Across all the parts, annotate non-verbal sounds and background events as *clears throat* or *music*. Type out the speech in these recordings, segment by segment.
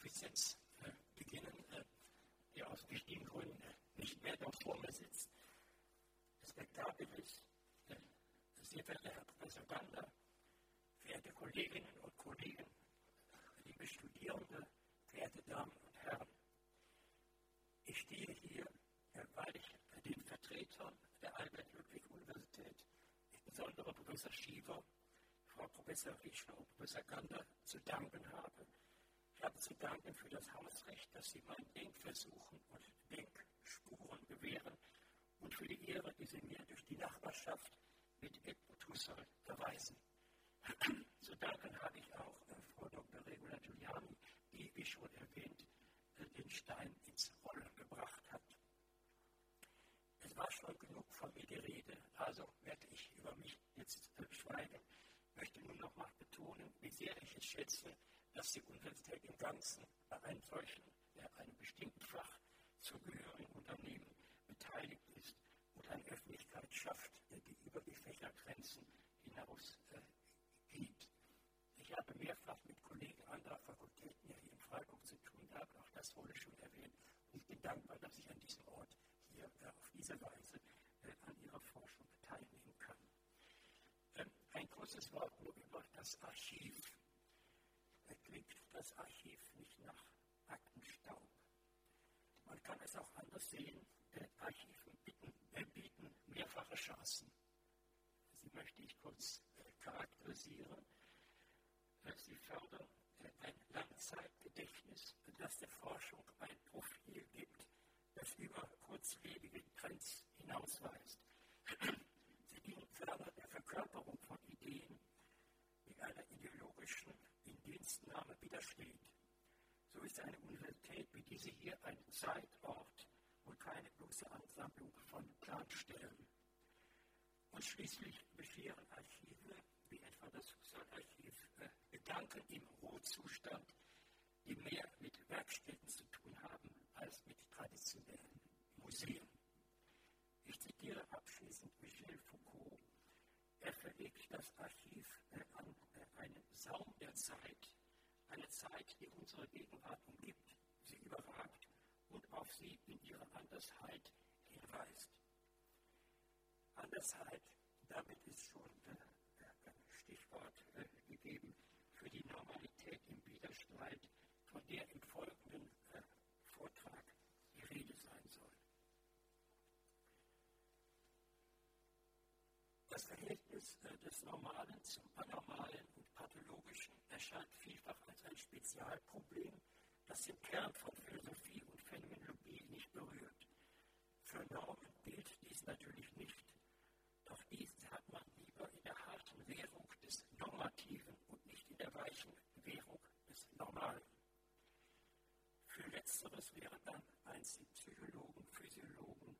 Suffizienz äh, beginnen, äh, die aus wichtigen Gründen nicht mehr dort vor mir sitzt. Spektakel ist, äh, sehr verehrter Herr Professor Gander, verehrte Kolleginnen und Kollegen, liebe Studierende, verehrte Damen und Herren. Ich stehe hier, äh, weil ich den Vertretern der Albert-Ludwig-Universität, insbesondere Professor Schiefer, Frau Professor Rischner und Professor Gander, zu danken habe. Danken für das Hausrecht, dass Sie meinen Denkversuchen und Denkspuren gewähren und für die Ehre, die Sie mir durch die Nachbarschaft mit Edmund Husserl erweisen. *clears throat* zu danken habe ich auch äh, Frau Dr. Regula Giuliani, die, wie schon erwähnt, äh, den Stein ins Rollen gebracht hat. Es war schon genug von mir die Rede, also werde ich über mich jetzt äh, schweigen. Ich möchte nur noch mal betonen, wie sehr ich es schätze, dass die Universität im Ganzen bei einem solchen, ja, einem bestimmten Fach zugehörigen Unternehmen beteiligt ist und eine Öffentlichkeit schafft, die über die Fächergrenzen hinaus äh, geht. Ich habe mehrfach mit Kollegen anderer Fakultäten hier in Freiburg zu tun gehabt, auch das wurde schon erwähnt. Und ich bin dankbar, dass ich an diesem Ort hier äh, auf diese Weise äh, an Ihrer Forschung teilnehmen kann. Ähm, ein kurzes Wort nur über das Archiv. Klingt das Archiv nicht nach Aktenstaub? Man kann es auch anders sehen. Archive bieten, äh, bieten mehrfache Chancen. Sie möchte ich kurz äh, charakterisieren. Sie fördern äh, ein Langzeitgedächtnis, das der Forschung ein Profil gibt, das über kurzlebige Trends hinausweist. Sie dienen ferner der Verkörperung von Ideen, die einer ideologischen Indienstnahme widersteht. So ist eine Universität wie diese hier ein Zeitort und keine bloße Ansammlung von Planstellen. Und schließlich bescheren Archive, wie etwa das Husserl-Archiv, äh, Gedanken im Rohzustand, die mehr mit Werkstätten zu tun haben als mit traditionellen Museen. Ich zitiere abschließend Michel Foucault. Er verlegt das Archiv äh, an äh, einen Saum der Zeit, eine Zeit, die unsere Gegenwart umgibt, sie überragt und auf sie in ihrer Andersheit hinweist. Andersheit, damit ist schon äh, ein Stichwort äh, gegeben für die Normalität im Widerstreit, von der im folgenden äh, Vortrag die Rede sein soll. Das Verhältnis äh, des Normalen zum Anormalen und Pathologischen erscheint vielfach als ein Spezialproblem, das den Kern von Philosophie und Phänomenologie nicht berührt. Für Normen gilt dies natürlich nicht, doch dies hat man lieber in der harten Währung des Normativen und nicht in der weichen Währung des Normalen. Für Letzteres wären dann einzig Psychologen, Physiologen,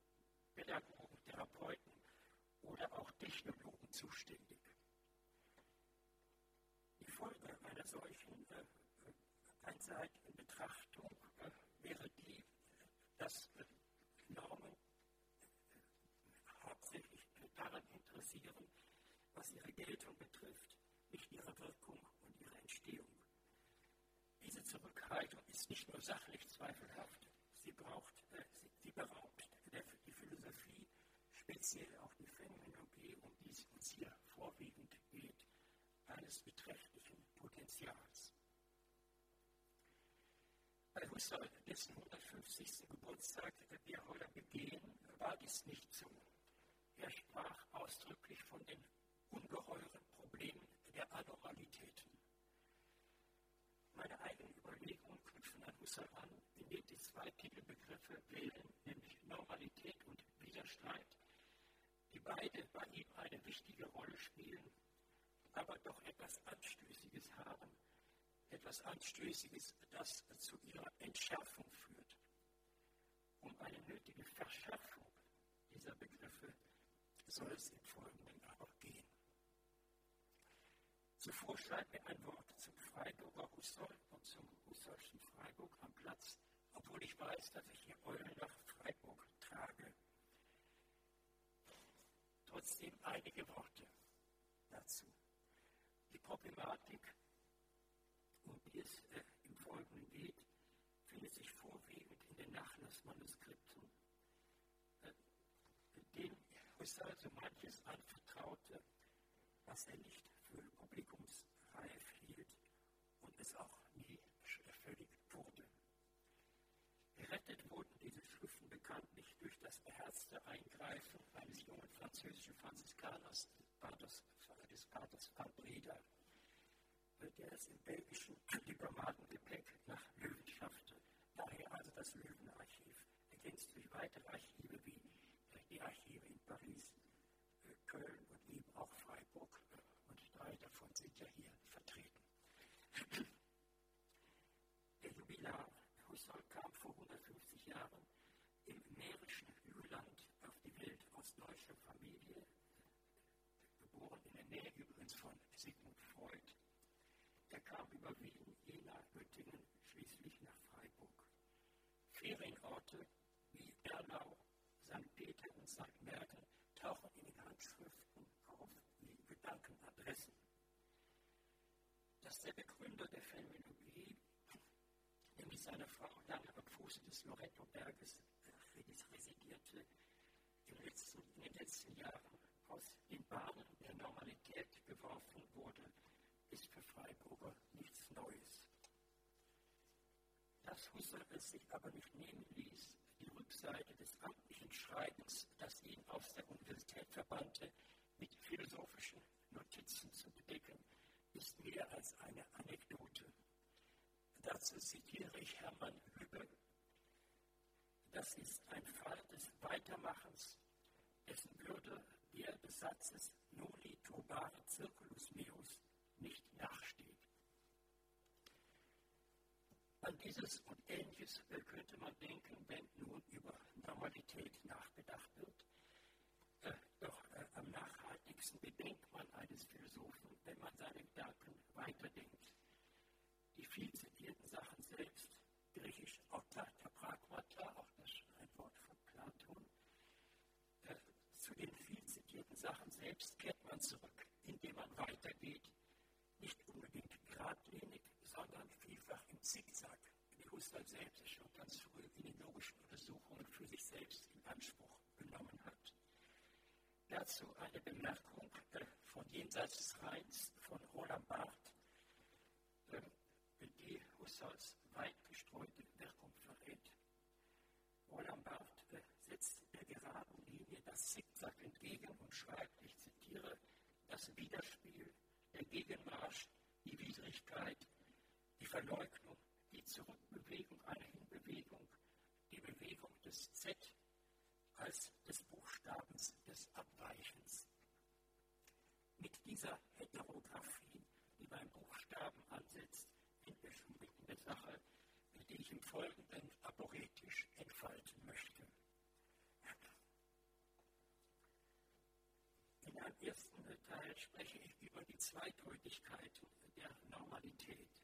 Pädagogen, Therapeuten oder auch Technologen zuständig. Die Folge einer solchen äh, einseitigen Betrachtung äh, wäre die, dass äh, Normen äh, hauptsächlich daran interessieren, was ihre Geltung betrifft, nicht ihre Wirkung und ihre Entstehung. Diese Zurückhaltung ist nicht nur sachlich zweifelhaft, sie, braucht, äh, sie, sie beraubt der, die Philosophie, speziell auch die Phänomenologie, um die es uns hier vorwiegend geht, eines beträchtlichen Potenzials. Bei Husserl, dessen 150. Geburtstag wir heute begehen, war dies nicht so. Er sprach ausdrücklich von den ungeheuren Problemen der Anormalitäten. Meine eigenen Überlegungen knüpfen an Husserl an, indem die zwei Titelbegriffe wählen, nämlich Normalität und Widerstreit, die beide bei ihm eine wichtige Rolle spielen, aber doch etwas Anstößiges haben etwas Anstößiges, das zu ihrer Entschärfung führt. Um eine nötige Verschärfung dieser Begriffe soll es im Folgenden aber gehen. Zuvor schreibt mir ein Wort zum Freiburger Husserl und zum Husserlschen Freiburg am Platz, obwohl ich weiß, dass ich hier Eulen nach Freiburg trage. Trotzdem einige Worte dazu. Die Problematik, um die es äh, im Folgenden geht, findet sich vorwiegend in den Nachlassmanuskripten, äh, dem Husserl so manches anvertraute, was er nicht für publikumsreif hielt und es auch nie völlig wurde. Gerettet wurden diese Schriften bekanntlich durch das beherzte Eingreifen eines jungen französischen Franziskaners, des Paters van Breda, der es im belgischen Diplomatengepäck nach Löwen schaffte. Daher also das Löwenarchiv, ergänzt durch weitere Archive wie die Archive in Paris, Köln und eben auch Freiburg. Und drei davon sind ja hier vertreten. *clears throat* Der Jubilar Husserl kam vor 150 Jahren im mährischen Hügelland auf die Welt aus deutscher Familie, geboren in der Nähe übrigens von Sigmund Freud. Er kam über Wien, Jena, Göttingen, schließlich nach Freiburg. Ferienorte wie Bernau, St. Peter und St. Merten tauchen in den Handschriften auf wie Gedankenadressen. Dass der Begründer der Phänomenologie, nämlich seine Frau lange am Fuße des Loretto-Berges residierte, in den letzten Jahren aus den Bahnen der Normalität geworfen wurde, ist für Freiburger nichts Neues. Dass Husserl es sich aber nicht nehmen ließ, die Rückseite des amtlichen Schreibens, das ihn aus der Universität verbannte, mit philosophischen Notizen zu bedecken, ist mehr als eine Anekdote. Dazu zitiere ich Hermann Hübbe. Das ist ein Fall des Weitermachens, dessen Würde der des Satzes Noli turbare circulus meus nicht nachsteht. An dieses und Ähnliches könnte man denken, wenn nun über Normalität nachgedacht wird. Äh, doch äh, am nachhaltigsten bedenkt man eines Philosophen, wenn man seine Gedanken weiterdenkt. Die viel zitierten Sachen selbst, griechisch Otta, Pragmata, auch das ein Wort von Platon, äh, zu den viel zitierten Sachen selbst kehrt man zurück, indem man weitergeht, nicht unbedingt geradlinig, sondern vielfach im Zickzack, wie Husserl selbst schon ganz früh in den logischen Untersuchungen für sich selbst in Anspruch genommen hat. Dazu eine Bemerkung äh, von Jenseits des Rheins von Roland Barth, äh, die Husserls weit gestreute Wirkung verrät. Roland Barth äh, setzt der geraden Linie das Zickzack entgegen und schreibt, ich zitiere, das Widerspiel, der Gegenmarsch, die Widrigkeit, die Verleugnung, die Zurückbewegung einer Hinbewegung, die Bewegung des Z als des Buchstabens des Abweichens. Mit dieser Heterographie, die beim Buchstaben ansetzt, sind wir schon mitten in der Sache, die ich im Folgenden aporetisch entfalten möchte. In einem ersten Teil spreche ich über die Zweideutigkeiten der Normalität.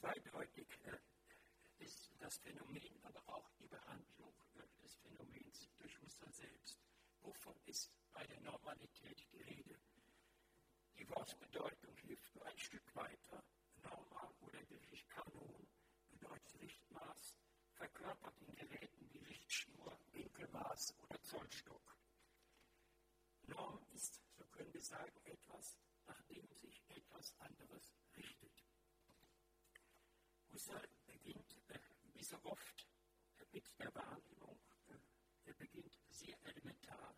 Zweideutig äh, ist das Phänomen, aber auch die Behandlung äh, des Phänomens durch Husserl selbst. Wovon ist bei der Normalität die Rede? Die Wortbedeutung hilft nur ein Stück weiter. Norma oder griechisch Kanon bedeutet Richtmaß, verkörpert in Geräten wie Richtschnur, Winkelmaß oder Zollstock. Norm ist, so können wir sagen, etwas, nach dem sich etwas anderes richtet. Husserl beginnt, äh, wie so oft, äh, mit der Wahrnehmung. Äh, er beginnt sehr elementar.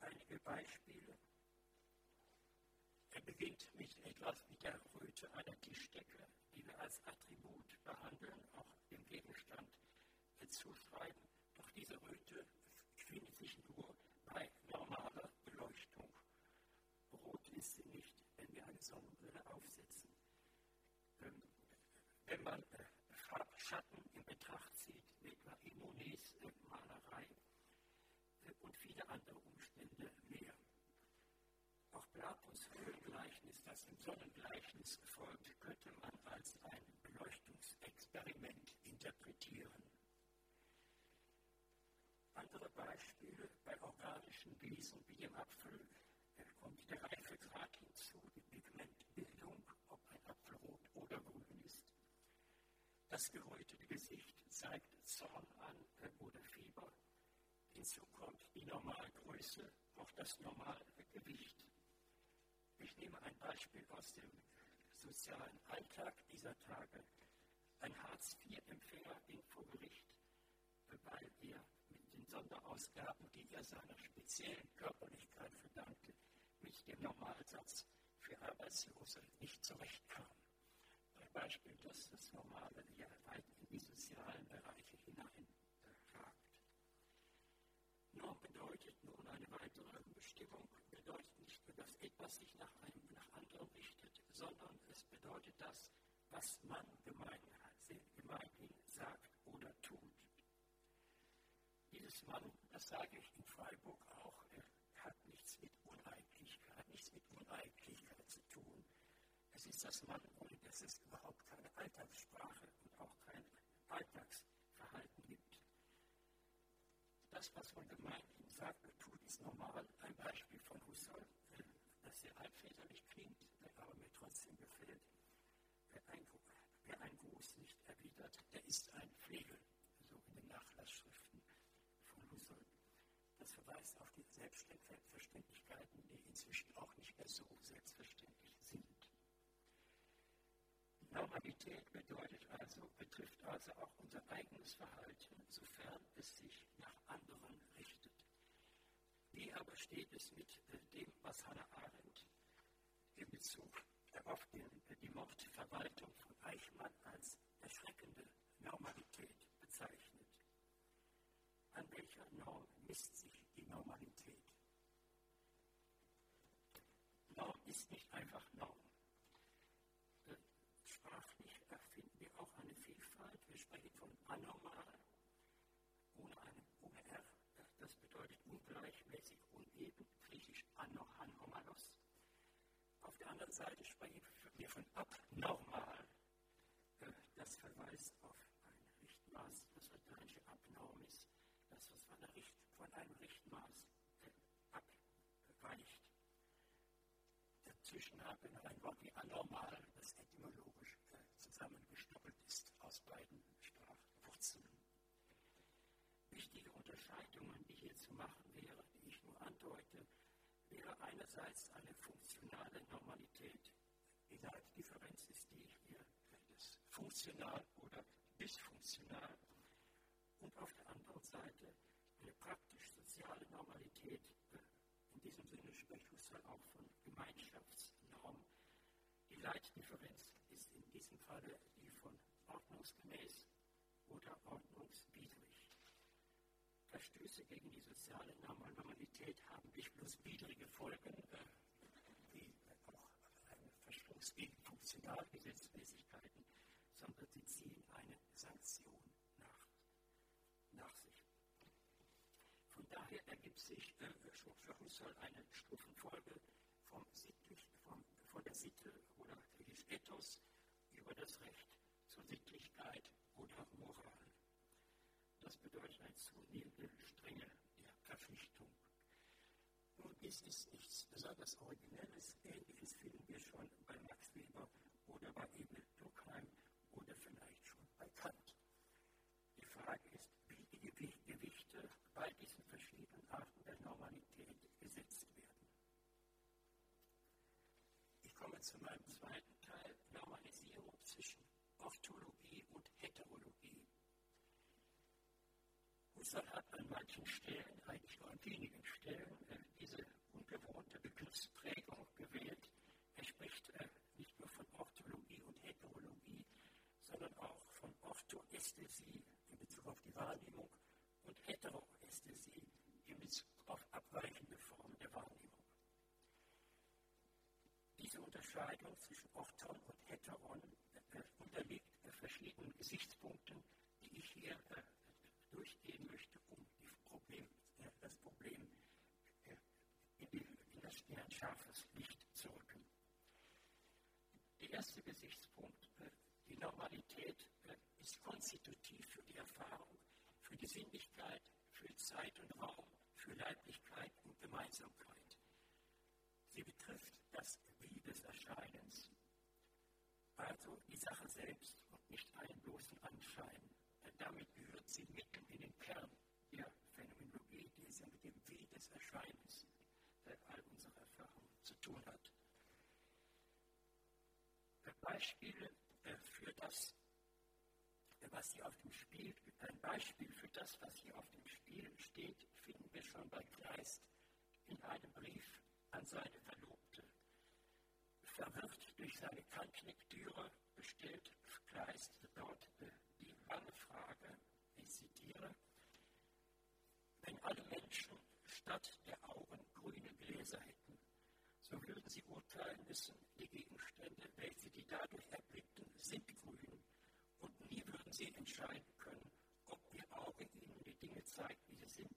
Einige Beispiele. Er beginnt mit etwas mit der Röte einer Tischdecke, die wir als Attribut behandeln, auch dem Gegenstand zuschreiben. Doch diese Röte findet sich nur bei normaler Beleuchtung. Rot ist sie nicht, wenn wir eine Sonnenbrille aufsetzen. Wenn man äh, Farbschatten in Betracht zieht, etwa äh, Malerei äh, und viele andere Umstände mehr. Auch Platons Höhlengleichnis, das im Sonnengleichnis folgt, könnte man als ein Beleuchtungsexperiment interpretieren. Andere Beispiele bei organischen Wesen wie dem Apfel kommt der Reifegrad hinzu, die Pigmentbildung, ob ein Apfel rot oder grün ist. Das gerötete Gesicht zeigt Zorn an oder Fehler. Hinzu kommt die Normalgröße, auch das Normalgewicht. Ich nehme ein Beispiel aus dem sozialen Alltag dieser Tage. Ein Hartz-IV-Empfänger ging vor Gericht, weil er mit den Sonderausgaben, die er seiner speziellen Körperlichkeit verdankte, mit dem Normalsatz für Arbeitslose nicht zurechtkam. Beispiel, dass das Normale ja weit in die sozialen Bereiche hineinragt. Norm bedeutet nun eine weitere Bestimmung, bedeutet nicht nur, dass etwas sich nach einem nach anderem richtet, sondern es bedeutet das, was man gemeinhin, sagt oder tut. Dieses Mann, das sage ich in Freiburg auch, hat nichts mit Uneiglichkeit, hat nichts mit tun. Es ist das ohne dass es überhaupt keine Alltagssprache und auch kein Alltagsverhalten gibt. Das, was man gemeinhin sagt und tut, ist normal. Ein Beispiel von Husserl, das sehr altväterlich klingt, aber mir trotzdem gefällt. Wer ein, wer ein Gruß nicht erwidert, der ist ein Flegel, so in den Nachlassschriften von Husserl. Das verweist auf die Selbstverständlichkeiten, die inzwischen auch nicht mehr so selbstverständlich sind. Normalität bedeutet also, betrifft also auch unser eigenes Verhalten, sofern es sich nach anderen richtet. Wie aber steht es mit dem, was Hannah Arendt in Bezug auf den, die Mordverwaltung von Eichmann als erschreckende Normalität bezeichnet? An welcher Norm misst sich die Normalität? Norm ist nicht einfach Norm. Sprachlich erfinden wir auch eine Vielfalt. Wir sprechen von anormal, ohne, eine, ohne R. Das bedeutet ungleichmäßig, uneben, griechisch anormalos. Auf der anderen Seite sprechen wir von abnormal. Das verweist auf ein Richtmaß, das lateinische abnormis, das, was von, Richt, von einem Richtmaß abweicht. Dazwischen haben wir noch ein Wort wie anormal, das etymologisch zusammengestoppelt ist aus beiden Sprachwurzeln. Wichtige Unterscheidungen, die hier zu machen wäre, die ich nur andeute, wäre einerseits eine funktionale Normalität. Die Leitdifferenz ist die hier, das funktional oder dysfunktional. Und auf der anderen Seite eine praktisch-soziale Normalität. In diesem Sinne spricht Husserl auch von Gemeinschaftsnorm. Die Leitdifferenz ist in diesem Falle die von ordnungsgemäß oder ordnungswidrig. Verstöße gegen die soziale Normalität haben nicht bloß widrige Folgen, äh, wie auch ein Verstoß gegen Funktionalgesetzmäßigkeiten, sondern sie ziehen eine Sanktion nach, nach sich. Von daher ergibt sich äh, für Husserl eine Stufenfolge vom sittlich, vom, von der Sitte oder griechisch Ethos über das Recht zur Sittlichkeit oder Moral. Das bedeutet eine zunehmende Strenge der Verpflichtung. Nun ist es nichts besonders Originelles. Ähnliches finden wir schon bei Max Weber oder bei Emil Durkheim oder vielleicht schon bei Kant. Die Frage ist, wie die Gewichte bei diesen verschiedenen Arten der Normalität gesetzt werden. Ich komme zu meinem zweiten Teil, Normalisierung zwischen Orthologie und Heterologie. Husserl hat an manchen Stellen, eigentlich nur an wenigen Stellen, äh, diese ungewohnte Begriffsprägung gewählt. Er spricht äh, nicht nur von Orthologie und Heterologie, sondern auch von Orthoästhesie in Bezug auf die Wahrnehmung und Heteroästhesie in Bezug auf abweichende Formen der Wahrnehmung. Diese Unterscheidung zwischen Orthon und Heteron äh, unterliegt äh, verschiedenen Gesichtspunkten, die ich hier äh, durchgehen möchte, um Problem, äh, das Problem äh, in, die, in, das, in ein scharfes Licht zu rücken. Der erste Gesichtspunkt, äh, die Normalität, ist konstitutiv für die Erfahrung, für die Sinnlichkeit, für Zeit und Raum, für Leiblichkeit und Gemeinsamkeit sie betrifft das Wie des Erscheinens. Also die Sache selbst und nicht einen bloßen Anschein. Damit gehört sie mitten in den Kern der Phänomenologie, die es ja mit dem Wie des Erscheinens all unserer Erfahrungen zu tun hat. Beispiele äh, für das, was hier auf dem Spiel, ein Beispiel für das, was hier auf dem Spiel steht, finden wir schon bei Kleist in einem Brief an seine Verlobte. Verwirrt durch seine Kantlektüre bestellt Kleist dort die lange Frage, ich zitiere, wenn alle Menschen statt der Augen grüne Gläser hätten, so würden sie urteilen müssen, die Gegenstände, welche die dadurch erblickten, sind grün, und nie würden sie entscheiden können, ob ihr Auge ihnen die Dinge zeigt, wie sie sind,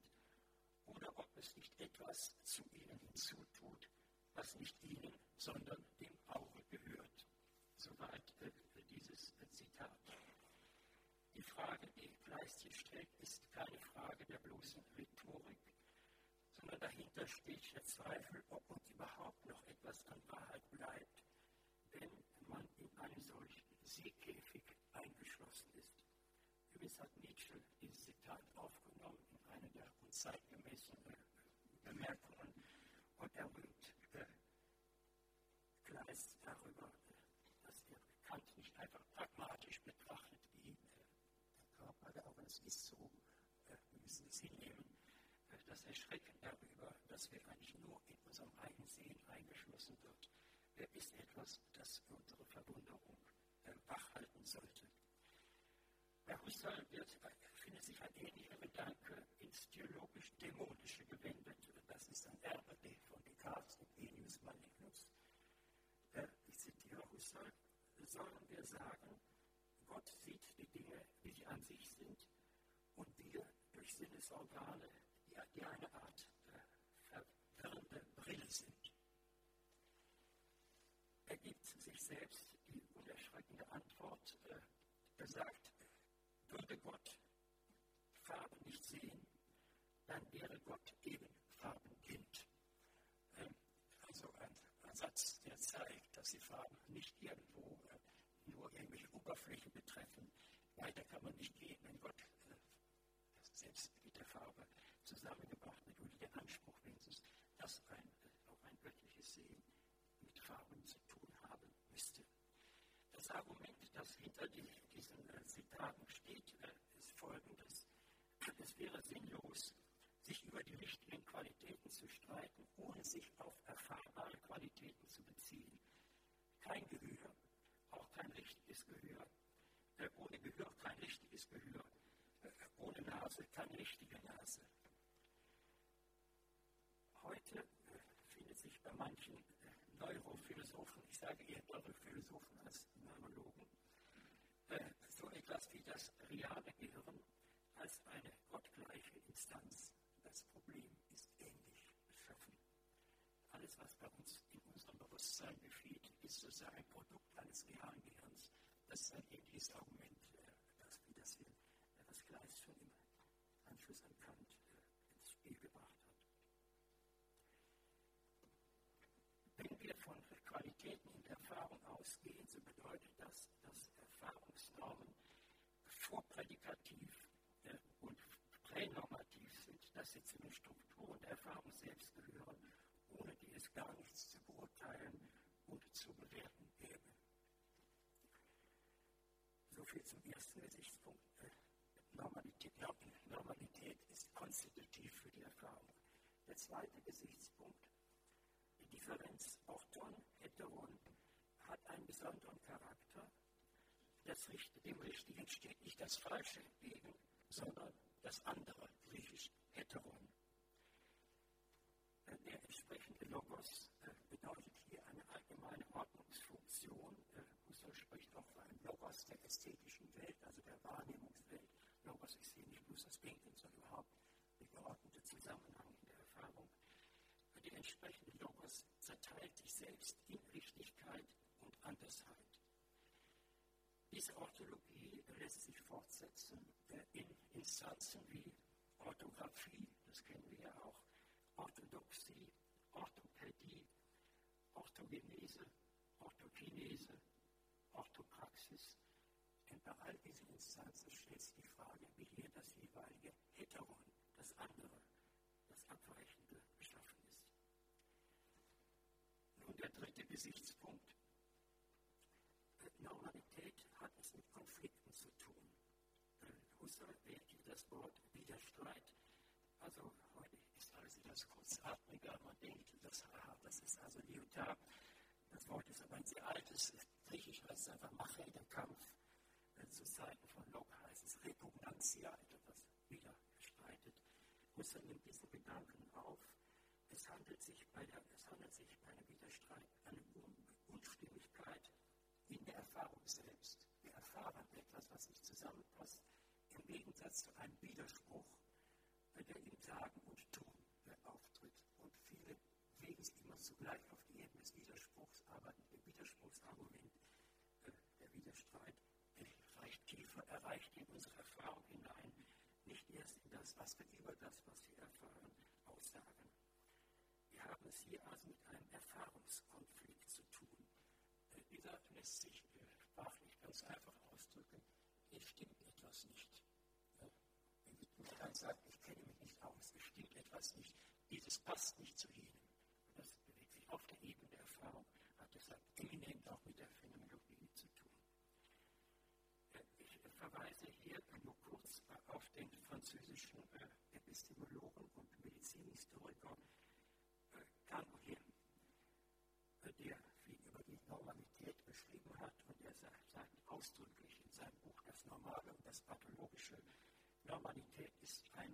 ob es nicht etwas zu ihnen hinzutut, was nicht ihnen, sondern dem Auge gehört. Soweit äh, dieses äh, Zitat. Die Frage, die Kleist hier stellt, ist keine Frage der bloßen Rhetorik, sondern dahinter steht der Zweifel, ob uns überhaupt noch etwas an Wahrheit bleibt, wenn man in einem solchen Seekäfig eingeschlossen ist. Übrigens hat Nietzsche dieses Zitat aufgenommen in einer der unzeitgemäßen Bemerkungen und er rühmt äh, Kleist darüber, dass er Kant nicht einfach pragmatisch betrachtet, wie äh, der Körper der es ist so, äh, wir müssen es hinnehmen, das Erschrecken darüber, dass wir eigentlich nur in unserem eigenen Sehen eingeschlossen wird, ist etwas, das unsere Verwunderung wachhalten sollte. Bei Husserl wird, findet sich ein ähnlicher Gedanke ins theologisch-dämonische gewendet. Das ist ein Erbe von Descartes und Enius Malignus. Äh, ich zitiere Husserl, sollen wir sagen, Gott sieht die Dinge, wie sie an sich sind, und wir durch Sinnesorgane, die, eine Art äh, verwirrende Brille sind. Er gibt sich selbst die unerschreckende Antwort, äh, er sagt, würde Gott Farben nicht sehen, dann wäre Gott eben farbenblind. Ähm, also ein, ein Satz, der zeigt, dass die Farben nicht irgendwo äh, nur irgendwelche Oberflächen betreffen. Weiter kann man nicht gehen, wenn Gott äh, selbst mit der Farbe zusammengebracht wird, oder der Anspruch wenigstens, dass ein, äh, auch ein göttliches Sehen mit Farben zu tun haben müsste. Das Argument, das hinter die, diesen Zitaten steht, ist folgendes. Es wäre sinnlos, sich über die richtigen Qualitäten zu streiten, ohne sich auf erfahrbare Qualitäten zu beziehen. Kein Gehör, auch kein richtiges Gehör. Äh, ohne Gehör kein richtiges Gehör. Äh, ohne Nase keine richtige Nase. Heute äh, findet sich bei manchen äh, Neurophilosophen, ich sage eher Neurophilosophen als Neurologen, äh, so etwas wie das reale Gehirn als eine gottgleiche Instanz. Das Problem ist ähnlich beschaffen. Alles, was bei uns in unserem Bewusstsein geschieht, ist sozusagen ein Produkt eines realen Gehirns. Das ist ein ähnliches Argument, das, wie das wir das Gleis schon im Anschluss an Kant ins Spiel gebracht hat. Wenn wir von Qualitäten in der Erfahrung ausgehen, so bedeutet das, dass Erfahrungsnormen vorprädikativ und pränormativ dass sie zu den Strukturen der Erfahrung selbst gehören, ohne die es gar nichts zu beurteilen und zu bewerten gäbe. Soviel zum ersten Gesichtspunkt. Normalität, Normalität ist konstitutiv für die Erfahrung. Der zweite Gesichtspunkt, die Differenz Orton, Heteron, hat einen besonderen Charakter. Das, dem Richtigen steht nicht das Falsche entgegen, sondern das andere, griechisch Heteron. Der entsprechende Logos bedeutet hier eine allgemeine Ordnungsfunktion. Husserl spricht auch von einem Logos der ästhetischen Welt, also der Wahrnehmungswelt. Logos ist hier nicht bloß das Denken, sondern überhaupt der geordnete Zusammenhang in der Erfahrung. Der entsprechende Logos zerteilt sich selbst in Richtigkeit und Andersheit. Diese Orthologie lässt sich fortsetzen in Instanzen wie Orthographie, das kennen wir ja auch, Orthodoxie, Orthopädie, Orthogenese, Orthokinese, Orthopraxis. Denn bei all diesen Instanzen stellt sich die Frage, wie hier das jeweilige Heteron, das andere, das Abweichende geschaffen ist. Nun der dritte Gesichtspunkt. Normalität hat es mit Konflikten zu tun. Äh, Husserl wählt hier das Wort Widerstreit. Also heute ist alles etwas kurzatmiger. Man denkt, das ah, das ist also Lyotard. Das Wort ist aber ein sehr altes. Griechisch heißt es einfach Mache, der Kampf. Zu Zeiten von Locke heißt es Repugnantia, etwas widerstreitet. Husserl nimmt diesen Gedanken auf. Es handelt sich bei, der, es handelt sich bei einem Widerstreit eine Unstimmigkeit in der Erfahrung selbst. Wir erfahren etwas, was nicht zusammenpasst, im Gegensatz zu einem Widerspruch, der im Sagen und Tun auftritt. Und viele legen sich immer zugleich auf die Ebene des Widerspruchs, aber der Widerspruchsargument, äh, der Widerstreit, reicht tiefer, erreicht in unsere Erfahrung hinein, nicht erst in das, was wir über das, was wir erfahren, aussagen. Wir haben es hier also mit einem Erfahrungskonflikt zu tun. Äh, dieser lässt sich äh, sprachlich ganz einfach ausdrücken. Es stimmt etwas nicht. Wenn Wittgenstein sagt, ich kenne mich nicht aus, es stimmt etwas nicht, dieses passt nicht zu jenem. Auf der Ebene der Erfahrung, hat deshalb eminent auch mit der Phänomenologie zu tun. Äh, ich verweise hier nur kurz auf den französischen Epistemologen und Medizinhistoriker Canguilhem, der viel über die Normalität beschrieben hat und er sagt ausdrücklich in seinem Buch Das Normale und das Pathologische, Normalität ist ein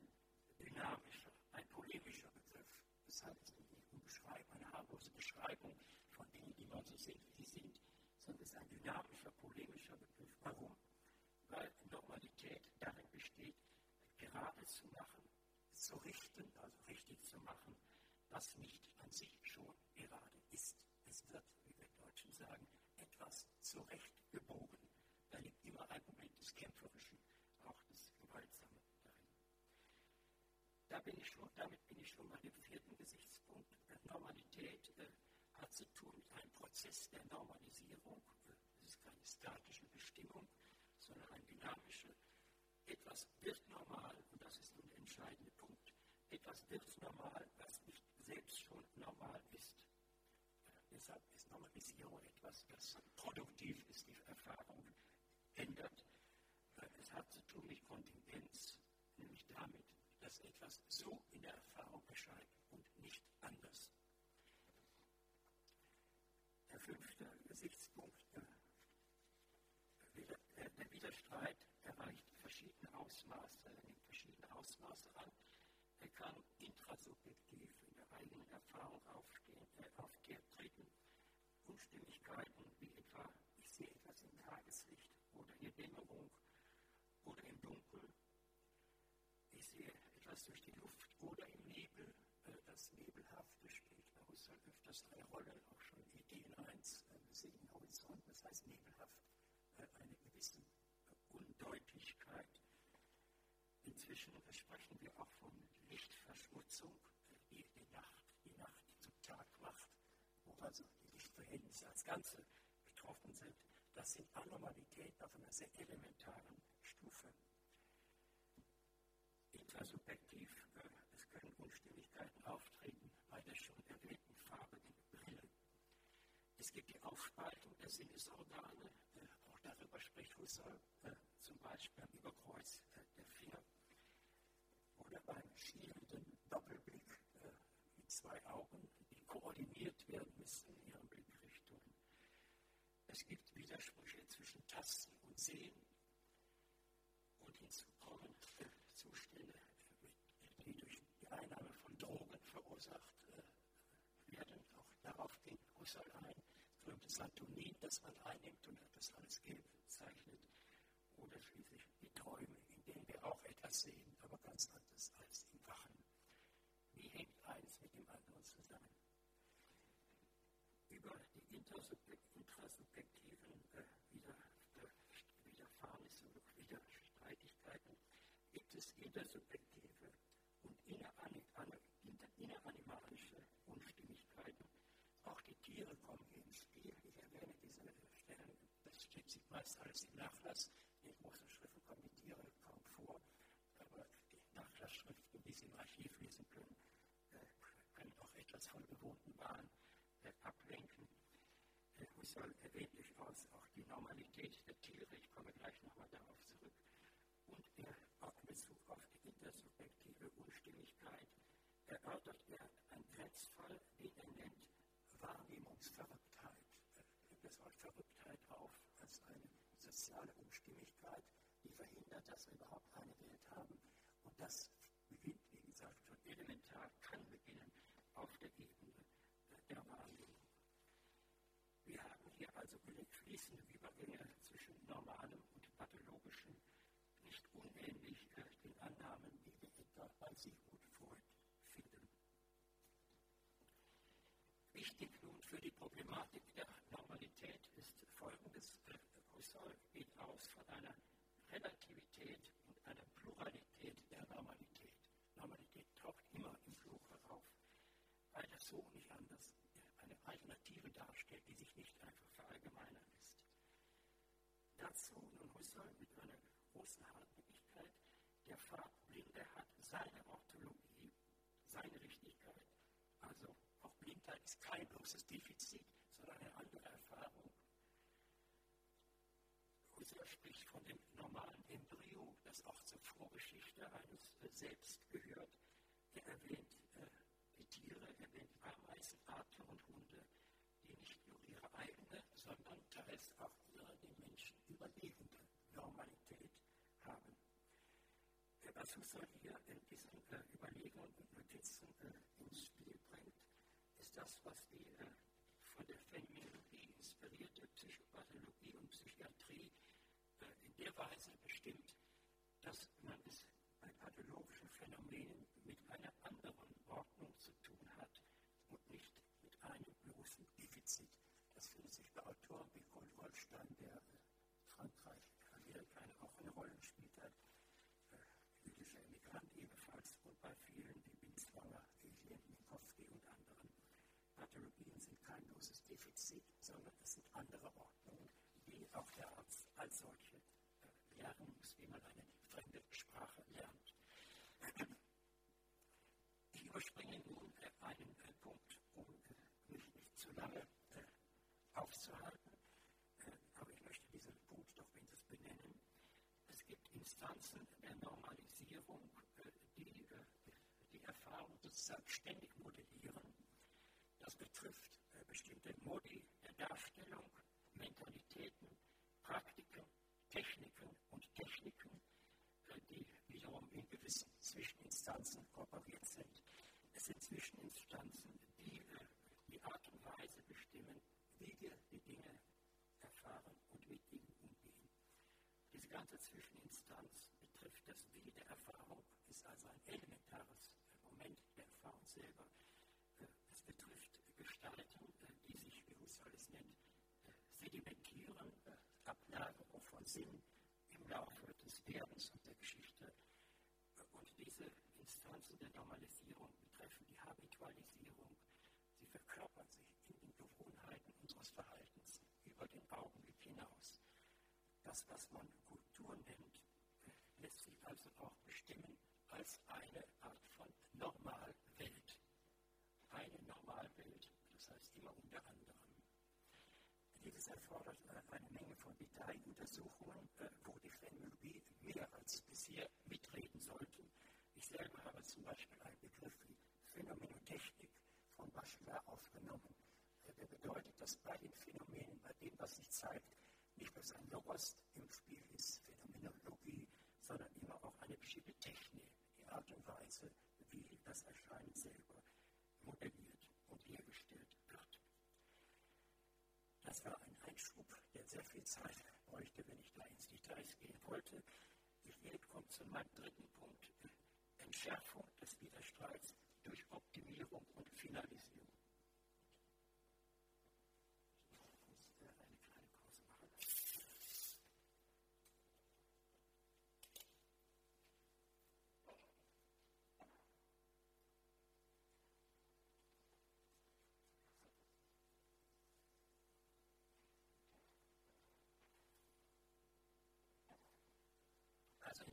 dynamischer, ein polemischer Begriff. Das heißt eine harmlose Beschreibung von Dingen, die man so sieht, wie sie sind, sondern es ist ein dynamischer, polemischer Begriff. Warum? Weil Normalität darin besteht, gerade zu machen, zu richten, also richtig zu machen, was nicht an sich schon gerade ist. Es wird, wie wir Deutschen sagen, etwas zurechtgebogen. Da liegt immer ein Moment des Kämpferischen, auch des Gewaltsamen darin. Da bin ich schon, damit bin ich schon bei dem vierten Gesichtspunkt. Normalität äh, hat zu tun mit einem Prozess der Normalisierung. Es ist keine statische Bestimmung, sondern eine dynamische. Etwas wird normal, und das ist nun der entscheidende Punkt. Etwas wird normal, was nicht selbst schon normal ist. Deshalb ist Normalisierung etwas, das produktiv ist, die Erfahrung ändert. Es hat zu tun mit Kontingenz, nämlich damit, dass etwas so in der Erfahrung erscheint und nicht anders. Der fünfte Gesichtspunkt, der Widerstreit erreicht verschiedene Ausmaße, nimmt verschiedene Ausmaße an. Er kann intrasubjektiv eigenen Erfahrung aufstehen, äh, auftreten. Unstimmigkeiten wie etwa, ich sehe etwas im Tageslicht oder in der Dämmerung oder im Dunkel. Ich sehe etwas durch die Luft oder im Nebel. Äh, das Nebelhafte spielt bei Husserl öfters eine Rolle, 1, äh, wir sehen Horizont, das heißt nebelhaft, äh, eine gewisse Undeutlichkeit. Inzwischen sprechen wir auch von Lichtverschmutzung also die Lichtverhältnisse als Ganze betroffen sind, das sind Anormalitäten auf einer sehr elementaren Stufe. Intrasubjektiv, äh, es können Unstimmigkeiten auftreten bei der schon erwähnten Farbe. Es gibt die Aufspaltung der Sinnesorgane, äh, auch darüber spricht Husserl, äh, zum Beispiel am Überkreuz äh, der Finger oder beim schielenden Doppelblick mit zwei Augen koordiniert werden müssen in ihren Blickrichtungen. Es gibt Widersprüche zwischen Tasten und Sehen und hinzu kommen Zustände, die durch die Einnahme von Drogen verursacht werden. Auch darauf ging Husserl ein. Berühmtes Santonin, das man einnimmt und das alles gelb zeichnet. Oder schließlich die Träume, in denen wir auch etwas sehen, aber ganz anders als im Wachen. Wie hängt eines mit dem anderen zusammen? über die intrasubjektiven äh, wieder, Widerfahrnisse und Widerstreitigkeiten gibt es intersubjektive und inneranimalische Unstimmigkeiten. Auch die Tiere kommen hier ins Spiel. Ich erwähne diese Stellen, steht sich meist alles im Nachlass. In großen Schriften kommen die Tiere kaum vor, aber die Nachlassschriften, die Sie im Archiv lesen können, äh, können auch etwas von bewohnten Bahnen ablenken. Husserl erwähnt durchaus auch die Normalität der Tiere. Ich komme gleich nochmal darauf zurück. und er, auch in Bezug auf die intersubjektive Unstimmigkeit erörtert er einen Grenzfall, den er nennt Wahrnehmungsverrücktheit. Er das Wort Verrücktheit auf als eine soziale Unstimmigkeit, die verhindert, dass wir überhaupt eine Welt haben. Und das beginnt, wie gesagt, schon elementar, kann beginnen auf der Ebene der Wahrnehmung. Wir haben hier also fließende Übergänge zwischen normalem und pathologischem, nicht unähnlich den Annahmen, die wir etwa bei Sigmund Freud finden. Wichtig nun für die Problematik der Normalität ist Folgendes. Husserl geht aus von einer Relativität und einer Pluralität der Normalität. Normalität taucht immer im Plural auf, weil das so nicht anders eine Alternative darstellt, die sich nicht einfach verallgemeinern lässt. Dazu nun Husserl mit einer großen Hartnäckigkeit, der Farbblinde hat seine Orthologie, seine Richtigkeit. Also auch Blindheit ist kein bloßes Defizit, sondern eine andere Erfahrung. Husserl spricht von dem normalen Embryo, das auch zur Vorgeschichte eines Selbst gehört. Er erwähnt äh, die Tiere, er erwähnt Ameisen, Arten und Hunde, die nicht nur ihre eigene, sondern teils auch ihre den Menschen überlebende Normalität haben. Was Husserl hier in diesen äh, Überlegungen und Notizen äh, ins Spiel bringt, ist das, was die äh, von der Phänomenologie inspirierte Psychopathologie und Psychiatrie äh, in der Weise bestimmt, dass man es bei pathologischen Phänomenen mit einer anderen Ordnung zu tun hat und nicht mit einem bloßen Defizit. Das findet sich bei Autoren wie Kurt Goldstein, der Frankreich, Amerika auch eine Rolle gespielt hat, äh, jüdischer Emigrant ebenfalls und bei vielen wie Binswanger, Elien, Minkowski und anderen. Pathologien sind kein bloßes Defizit, sondern es sind andere Ordnungen, die auch der Arzt als solche äh, lernen muss, wie man eine fremde Sprache lernt. Ich überspringe nun äh, einen äh, Punkt, um mich nicht zu lange aufzuhalten, aber ich möchte diesen Punkt doch wenigstens benennen. Es gibt Instanzen der Normalisierung, die die Erfahrung sozusagen ständig modellieren. Das betrifft bestimmte Modi der Darstellung, Mentalitäten, Praktiken, Techniken und Techniken, die wiederum in gewissen Zwischeninstanzen kooperiert sind. Es sind Zwischeninstanzen, die die Art und Weise bestimmen, wie wir die Dinge erfahren und mit ihnen umgehen. Diese ganze Zwischeninstanz betrifft das Wie der Erfahrung, ist also ein elementares Moment der Erfahrung selber. Es betrifft Gestalten, die sich, wie Husserl es nennt, sedimentieren, Ablagerung von Sinn im Laufe des Werdens und der Geschichte. Und diese Instanzen der Normalisierung betreffen die Habitualisierung. Sie verkörpern sich in den Gewohnheiten unseres Verhaltens über den Augenblick hinaus. Das, was man Kultur nennt, lässt sich also auch bestimmen als eine Art von Normalwelt. Eine Normalwelt, das heißt immer unter anderem. Dieses erfordert eine Menge von Detailuntersuchungen, wo die Phänomenologie mehr als bisher mitreden sollte. Ich selber habe zum Beispiel einen Begriff wie Phänomenotechnik von Bachelard aufgenommen. Der bedeutet, dass bei den Phänomenen, bei dem, was sich zeigt, nicht bloß ein Logos im Spiel ist, Phänomenologie, sondern immer auch eine bestimmte Technik, die Art und Weise, wie das Erscheinen selber modelliert und hergestellt wird. Das war ein Einschub, der sehr viel Zeit bräuchte, wenn ich da ins Details gehen wollte. Ich komme zu meinem dritten Punkt, Entschärfung des Widerstreits durch Optimierung und Finalisierung.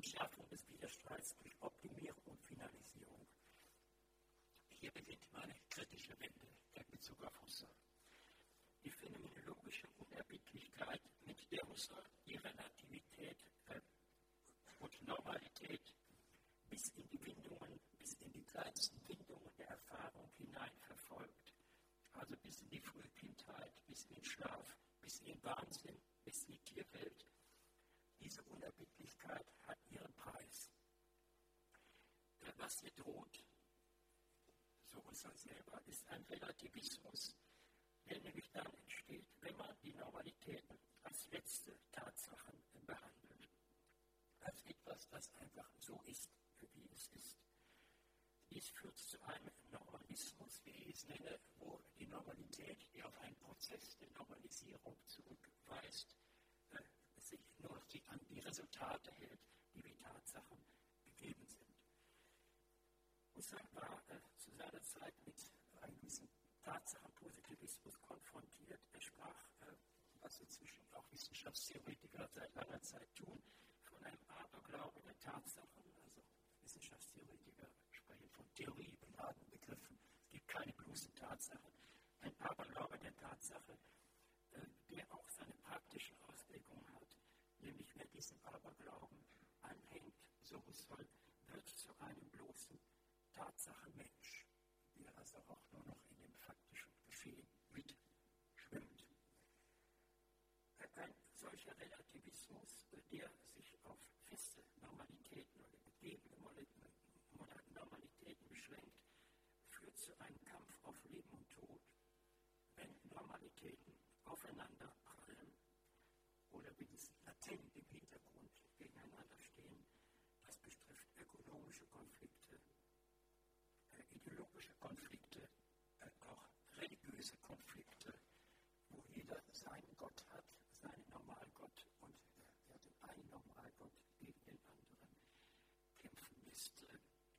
die Schaffung des Widerstreits durch Optimierung und Finalisierung. Hier beginnt meine kritische Wende in Bezug auf Husserl. Die phänomenologische Unerbittlichkeit, mit der Husserl die Relativität äh, und Normalität bis in die Windungen, bis in die kleinsten Windungen der Erfahrung hinein verfolgt, also bis in die frühe Kindheit, bis in den Schlaf, bis in den Wahnsinn, bis in die Tierwelt, diese Unerbittlichkeit hat ihren Preis. Was ihr droht, so Husserl selber, ist ein Relativismus, der nämlich dann entsteht, wenn man die Normalitäten als letzte Tatsachen behandelt. Als etwas, das einfach so ist, wie es ist. Dies führt zu einem Normalismus, wie ich es nenne, wo die Normalität, die auf einen Prozess der Normalisierung zurückweist, sich nur die, an die Resultate hält, die wie Tatsachen gegeben sind. Husserl war äh, zu seiner Zeit mit einem gewissen Tatsachenpositivismus konfrontiert. Er sprach, äh, was inzwischen auch Wissenschaftstheoretiker seit langer Zeit tun, von einem Aberglauben der Tatsachen. Also Wissenschaftstheoretiker sprechen von theoriebeladenen Begriffen. Es gibt keine bloßen Tatsachen. Ein Aberglaube der Tatsache, äh, der auch seine praktischen Auswirkungen hat. Nämlich wer diesem Aberglauben anhängt, so soll, wird zu einem bloßen Tatsachenmensch, der also auch nur noch in dem faktischen Geschehen mitschwimmt. Ein solcher Relativismus, der sich auf feste Normalitäten oder gegebene Normalitäten beschränkt, führt zu einem Kampf auf Leben und Tod. Wenn Normalitäten aufeinander prallen oder wenigstens latent im Hintergrund gegeneinander stehen, das betrifft ökonomische Konflikte, ideologische Konflikte, äh, auch religiöse Konflikte, wo jeder seinen Gott hat, seinen Normalgott und er den einen Normalgott gegen den anderen kämpfen lässt.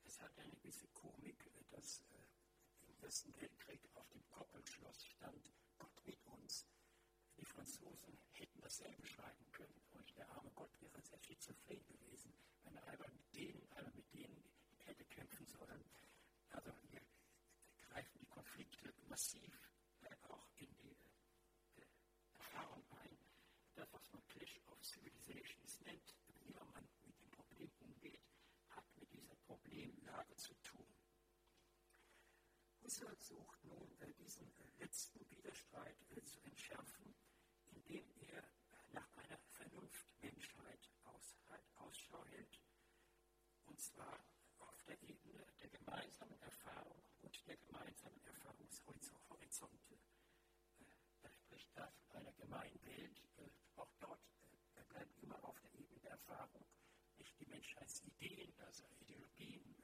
Es hat eine gewisse Komik, dass äh, im Ersten Weltkrieg auf dem Koppelschloss stand, Gott mit uns. Die Franzosen hätten dasselbe schreiben können und der arme Gott wäre sehr schizophren gewesen, wenn er einmal mit denen, einmal mit denen hätte kämpfen sollen. Also hier greifen die Massiv auch in die äh, Erfahrung ein. Das, was man Clash of Civilizations nennt, wie man mit dem Problem umgeht, hat mit dieser Problemlage zu tun. Husserl sucht nun äh, diesen äh, letzten Widerstreit zu entschärfen, indem er nach einer Vernunftmenschheit Ausschau hält, und zwar auf der Ebene der gemeinsamen Erfahrung und der gemeinsamen Erfahrungshorizonte. Äh, von einer Gemeinwelt, äh, auch dort äh, bleibt immer auf der Ebene der Erfahrung, nicht die Menschheitsideen, also Ideologien,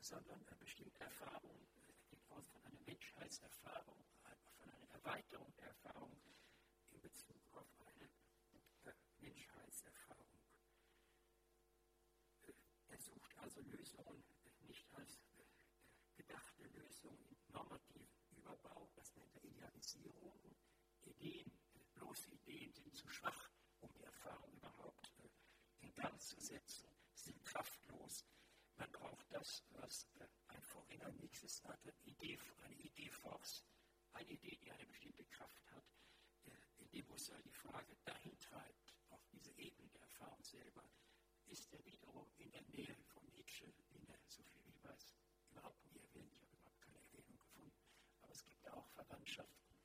sondern bestimmte Erfahrungen, geht aus von einer Menschheitserfahrung, von einer Erweiterung der Erfahrung in Bezug auf eine Menschheitserfahrung. Er sucht also Lösungen nicht als gedachte Lösung im normativen Überbau, das nennt er Idealisierung. Ideen, bloße Ideen sind zu schwach, um die Erfahrung überhaupt in Gang zu setzen, sind kraftlos. Man braucht das, was ein Vorgänger Nietzsches nannte, Idee, eine Idee Force, eine Idee, die eine bestimmte Kraft hat, in dem Husserl die Frage dahin treibt, auf diese Ebene der Erfahrung selber, ist er wiederum in der Nähe von Nietzsche, den er, so viel wie ich weiß, überhaupt nie erwähnt. Ich habe überhaupt keine Erwähnung gefunden. Aber es gibt auch Verwandtschaften,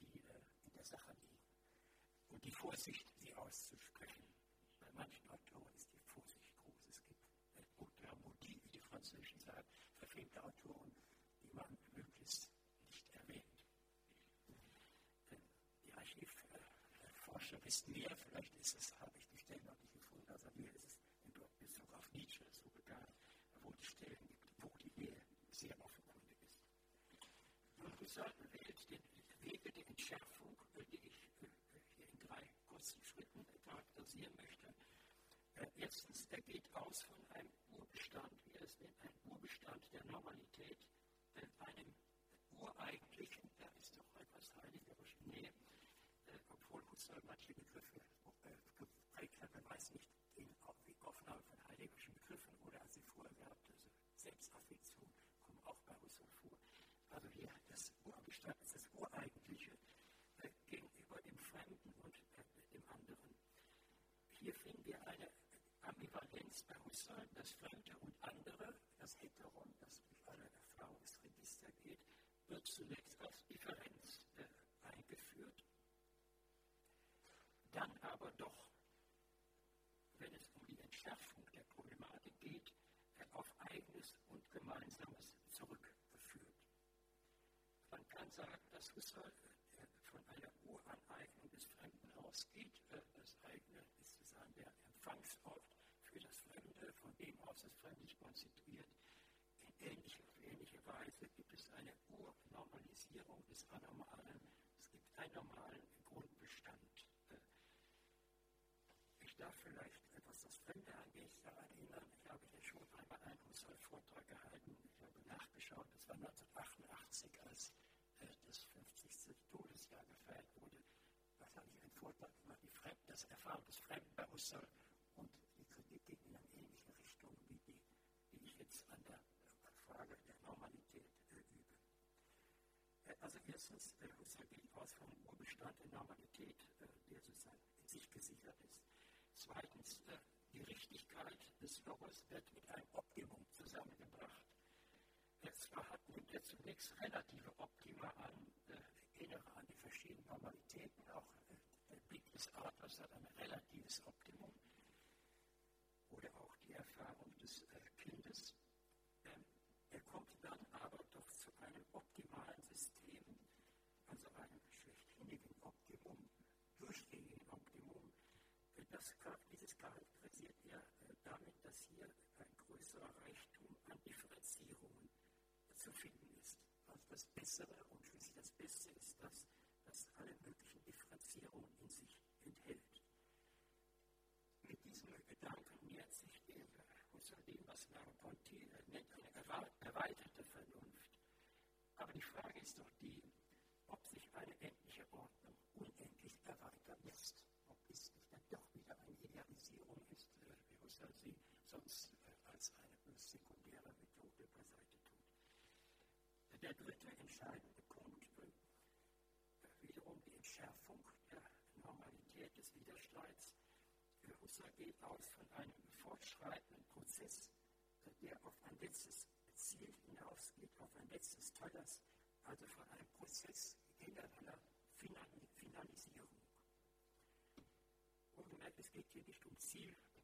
die in der Sache liegen. Und die Vorsicht, sie auszusprechen. Bei manchen Autoren ist die Vorsicht groß. Es gibt Modi, wie die Französischen sagen, verfemte Autoren, die man möglichst nicht erwähnt. Die Archivforscher wissen mehr, vielleicht ist es, habe ich die Stelle noch nicht gefunden, also mir ist es in Bezug auf Nietzsche so gegangen, wo es Stellen gibt, wo die Nähe sehr offenkundig ist. Und Husserl wählt den Wege der Entschärfung, die ich kurzen Schritten charakterisieren möchte. Erstens, er geht aus von einem Urbestand, wie er es nennt, ein Urbestand der Normalität, einem ureigentlichen, da ist doch etwas heiligerisch in Nähe, obwohl Husserl manche Begriffe geprägt hat, man weiß nicht, in Aufnahme von heiligischen Begriffen oder als sie vorher gehabt, also Selbstaffektion, kommen auch bei Husserl vor. Also hier das Urbestand ist das Ureigentliche äh, gegenüber dem Fremden und äh, dem anderen. Hier finden wir eine Ambivalenz bei Husserl, das Fremde und andere, das Heteron, das durch alle Erfahrungsregister geht, wird zunächst als Differenz äh, eingeführt dann aber doch, wenn es um die Entschärfung der Problematik geht, auf eigenes und gemeinsames zurückgeführt. Man kann sagen, dass Husserl von einer Uraneignung des Fremden ausgeht. Das eigene ist sozusagen der Empfangsort für das Fremde, von sich konstituiert. In ähnlicher, auf ähnliche Weise gibt es eine Urnormalisierung des Anormalen. Es gibt einen normalen Grundbestand. Ich darf vielleicht, was das Fremde angeht, daran erinnern, ich habe ja schon einmal einen Husserl-Vortrag gehalten, ich habe nachgeschaut, das war 1988, als das 50. Todesjahr gefeiert wurde. Was habe ich einen Vortrag gemacht, die Fremd, das Erfahren des Fremden bei Husserl und die Kritik ging in eine ähnliche Richtung wie die, die ich jetzt an der Frage der Normalität äh, übe. Äh, also erstens, äh, Husserl geht aus vom Urbestand der Normalität, äh, der sozusagen in sich gesichert ist. Zweitens, äh, die Richtigkeit des Logos wird mit einem Optimum zusammengebracht. Zwar hat, nimmt er zunächst relative Optima an, äh, erinnere an die verschiedenen Normalitäten, auch der Blick des Adlers hat ein relatives Optimum oder auch die Erfahrung des äh, Kindes. Ähm, er kommt dann aber doch zu einem optimalen System, also einem schlechthinnigen Optimum, durchgängigen Optimum. Äh, das, dieses charakterisiert er äh, damit, dass hier ein größerer Reichtum an Differenzierungen zu finden ist. Also das Bessere und schließlich das Beste ist das, was alle möglichen Differenzierungen in sich enthält. Mit diesem Gedanken nähert sich dem, Husserl dem, was Merleau-Ponty nennt, eine erweiterte Vernunft. Aber die Frage ist doch die, ob sich eine endliche Ordnung unendlich erweitern lässt. Ob es nicht dann doch wieder eine Idealisierung ist, Husserl sie sonst als eine sekundäre Methode beiseite tut. Der dritte entscheidende Punkt, wiederum die Entschärfung der Normalität des Widerstreits. Husserl geht aus von einem fortschreitenden Prozess, der auf ein letztes Ziel hinausgeht, auf ein letztes Tolles, also von einem Prozess genereller Finalisierung. Wohlgemerkt, es geht hier nicht um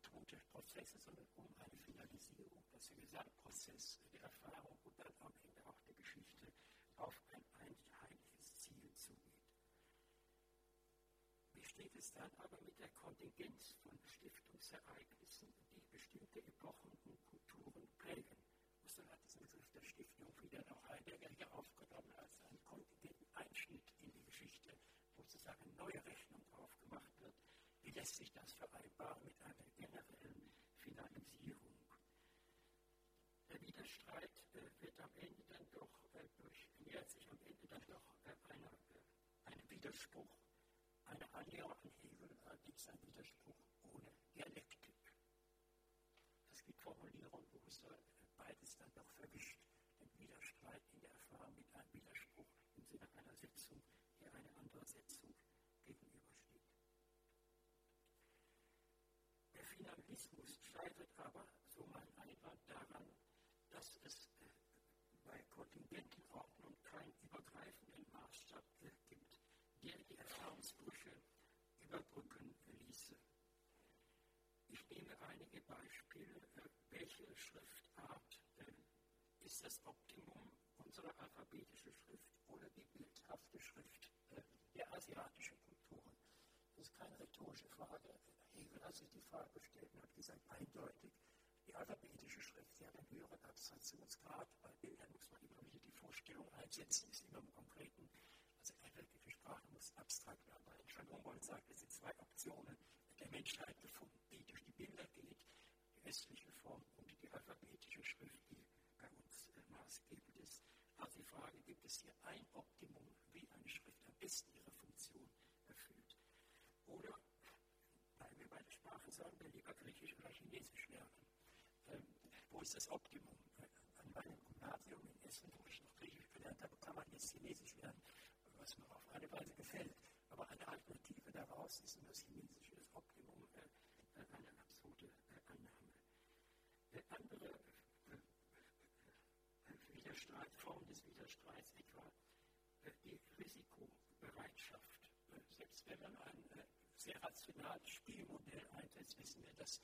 zielbetonte Prozesse, sondern um eine Finalisierung, dass der Gesamtprozess der Erfahrung und dann am Ende auch der Geschichte auf ein einheitliches Ziel zugeht. Wie steht es dann aber mit der Kontingenz von Stiftungsereignissen, die bestimmte Epochen und Kulturen prägen? Husserl hat diesen Begriff der Stiftung wieder noch Heidegger hier aufgenommen als einen kontingenten Einschnitt in die Geschichte, wo sozusagen eine neue Rechnung aufgemacht wird. Wie lässt sich das vereinbaren mit einer generellen Finalisierung? Der Widerstreit äh, wird am Ende dann doch äh, durch, nähert sich am Ende dann doch äh, einer, einem Widerspruch, einer Annäherung an Hegel, allerdings ein Widerspruch ohne Dialektik. Es gibt Formulierungen, wo Husserl beides dann doch verwischt, den Widerstreit in der Erfahrung mit einem Widerspruch im Sinne einer Setzung, die eine andere Setzung gegenübersteht. Der Finalismus scheitert aber, so mein Einwand, daran, dass es bei kontingenten Ordnung keinen übergreifenden Maßstab gibt, der die Erfahrungsbrüche überbrücken ließe. Ich nehme einige Beispiele. Welche Schriftart ist das Optimum unserer alphabetischen Schrift oder die bildhafte Schrift der asiatischen Kulturen? Das ist keine rhetorische Frage. Hegel hat sich die Frage gestellt und hat gesagt, eindeutig, die alphabetische Schrift, hat einen höheren Abstraktionsgrad. Bei Bildern muss man immer wieder die Vorstellung einsetzen, ist immer im Konkreten. Also eine wirkliche Sprache muss abstrakt werden. Weil John Humboldt sagt, es sind zwei Optionen der Menschheit gefunden, die durch die Bilder geht, die westliche Form und die alphabetische Schrift, die bei uns äh, maßgebend ist. Also die Frage, gibt es hier ein Optimum, wie eine Schrift am besten ihre Funktion erfüllt? Oder der Sprache, sagen wir lieber Griechisch oder Chinesisch lernen. Ähm, wo ist das Optimum? An meinem Gymnasium in Essen, wo ich noch Griechisch gelernt habe, kann man jetzt Chinesisch lernen, was mir auf eine Weise gefällt. Aber eine Alternative daraus ist nur das Chinesische das Optimum, äh, eine absurde äh, Annahme. Äh, andere Widerstreit, Form des Widerstreits etwa die Risikobereitschaft. Selbst wenn man ein sehr rationales Spielmodell einsetzt, wissen wir, dass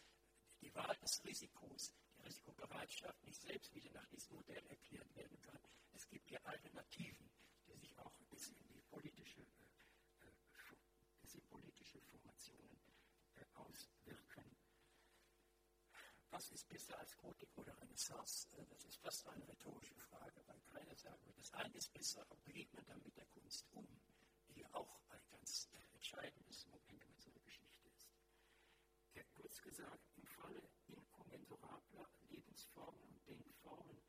die Wahl des Risikos, die Risikobereitschaft nicht selbst wieder nach diesem Modell erklärt werden kann. Es gibt hier Alternativen, die sich auch bis in die politische, äh, bis in politische Formationen äh, auswirken. Was ist besser als Gotik oder Renaissance? Äh, das ist fast eine rhetorische Frage, weil keiner sagen wird, das eine ist besser, aber wie geht man dann mit der Kunst um, die auch ein ganz entscheidendes Moment unserer Geschichte ist. Ja, kurz gesagt, im Falle inkommensurabler Lebensformen und Denkformen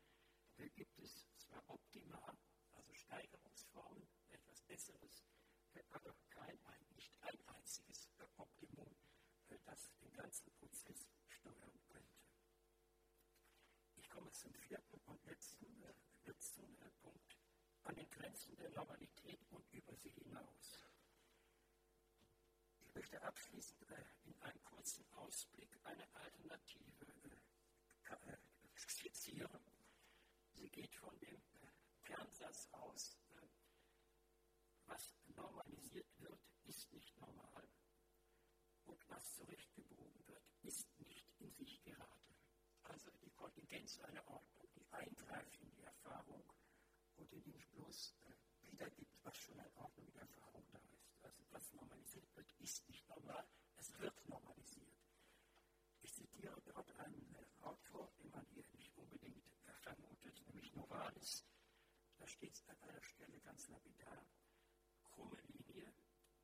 gibt es zwar optimal, also Steigerungsformen, etwas Besseres, aber kein, nicht ein einziges Optimum, das den ganzen Prozess steuern könnte. Ich komme zum vierten und letzten, äh, letzten äh, Punkt. An den Grenzen der Normalität und über sie hinaus. Ich möchte abschließend äh, in einem kurzen Ausblick eine Alternative äh, skizzieren. Sie geht von dem Kernsatz aus, äh, was normalisiert wird, ist nicht normal und was zurechtgebogen wird, ist nicht in sich gerade. Also die Kontingenz einer Ordnung, die eingreift in die Erfahrung in den Schluss äh, wiedergibt, was schon an Ordnung in der Erfahrung da ist. Also was normalisiert wird, ist nicht normal, es wird normalisiert. Ich zitiere dort einen äh, Autor, den man hier nicht unbedingt äh, vermutet, nämlich Novalis. Da steht es an einer Stelle ganz lapidar, krumme Linie,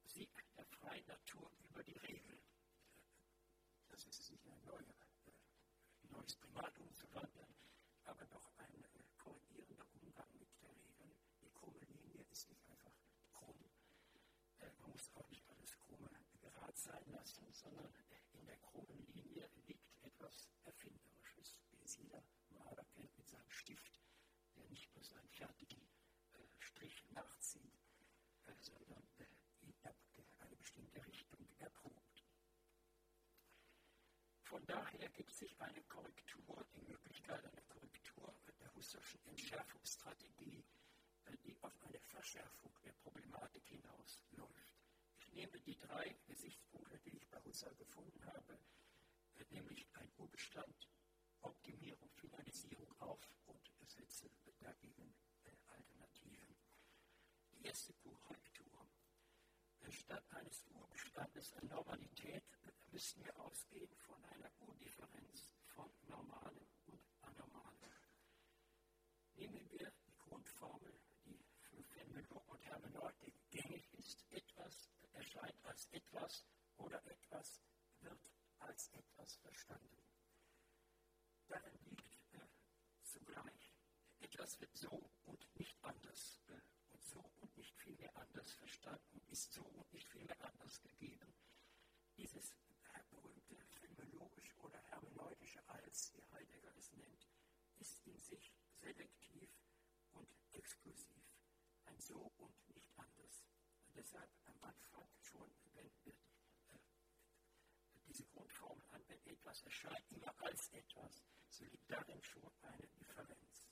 Sieg der freien Natur über die Regel. Das ist nicht ein neuer, äh, neues Primatum zu wandeln, aber doch ein äh, korrigierender Umgang mit der Regel. Die krumme Linie ist nicht einfach krumm. Äh, man muss auch nicht alles krumme gerade sein lassen, sondern in der krummen Linie liegt etwas Erfinderisches, wie es jeder Maler kennt mit seinem Stift, der nicht bloß einen fertigen äh, Strich nachzieht, äh, sondern äh, eine bestimmte Richtung erprobt. Von daher gibt sich eine Korrektur, die Möglichkeit einer Korrektur der Husserlschen Entschärfungsstrategie, äh, die auf eine Verschärfung der Problematik hinausläuft. Nehme die drei Gesichtspunkte, die ich bei Husserl gefunden habe, nämlich ein Urbestand, Optimierung, Finalisierung auf und setze dagegen äh, Alternativen. Die erste Korrektur. Statt eines Urbestandes an Normalität müssen wir ausgehen von einer Urdifferenz von Normalem und Anormalem. Nehmen wir die Grundformel, die für Phänomenologie und Hermeneutik gängig ist. Etwas erscheint als etwas oder etwas wird als etwas verstanden. Darin liegt äh, zugleich, etwas wird so und nicht anders äh, und so und nicht vielmehr anders verstanden, ist so und nicht vielmehr anders gegeben. Dieses berühmte phänomenologische oder hermeneutische Als, wie Heidegger es nennt, ist in sich selektiv und exklusiv. Ein so und nicht anders. Deshalb am Anfang schon, wenn wir äh, diese Grundformel an, wenn etwas erscheint immer als etwas, so liegt darin schon eine Differenz.